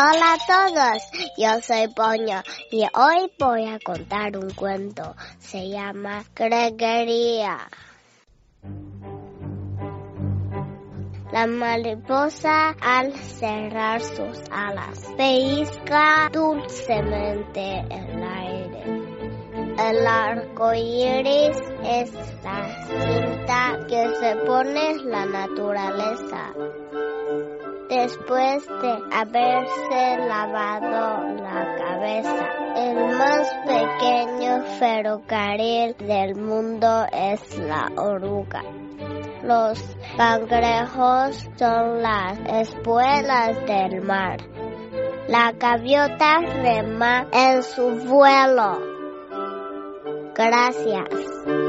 Hola a todos, yo soy Poño y hoy voy a contar un cuento. Se llama Gregoría. La mariposa al cerrar sus alas pellizca dulcemente el aire. El arco iris es la cinta que se pone la naturaleza después de haberse lavado la cabeza. El más pequeño ferrocarril del mundo es la oruga. Los cangrejos son las espuelas del mar. La gaviota rema en su vuelo. Gracias.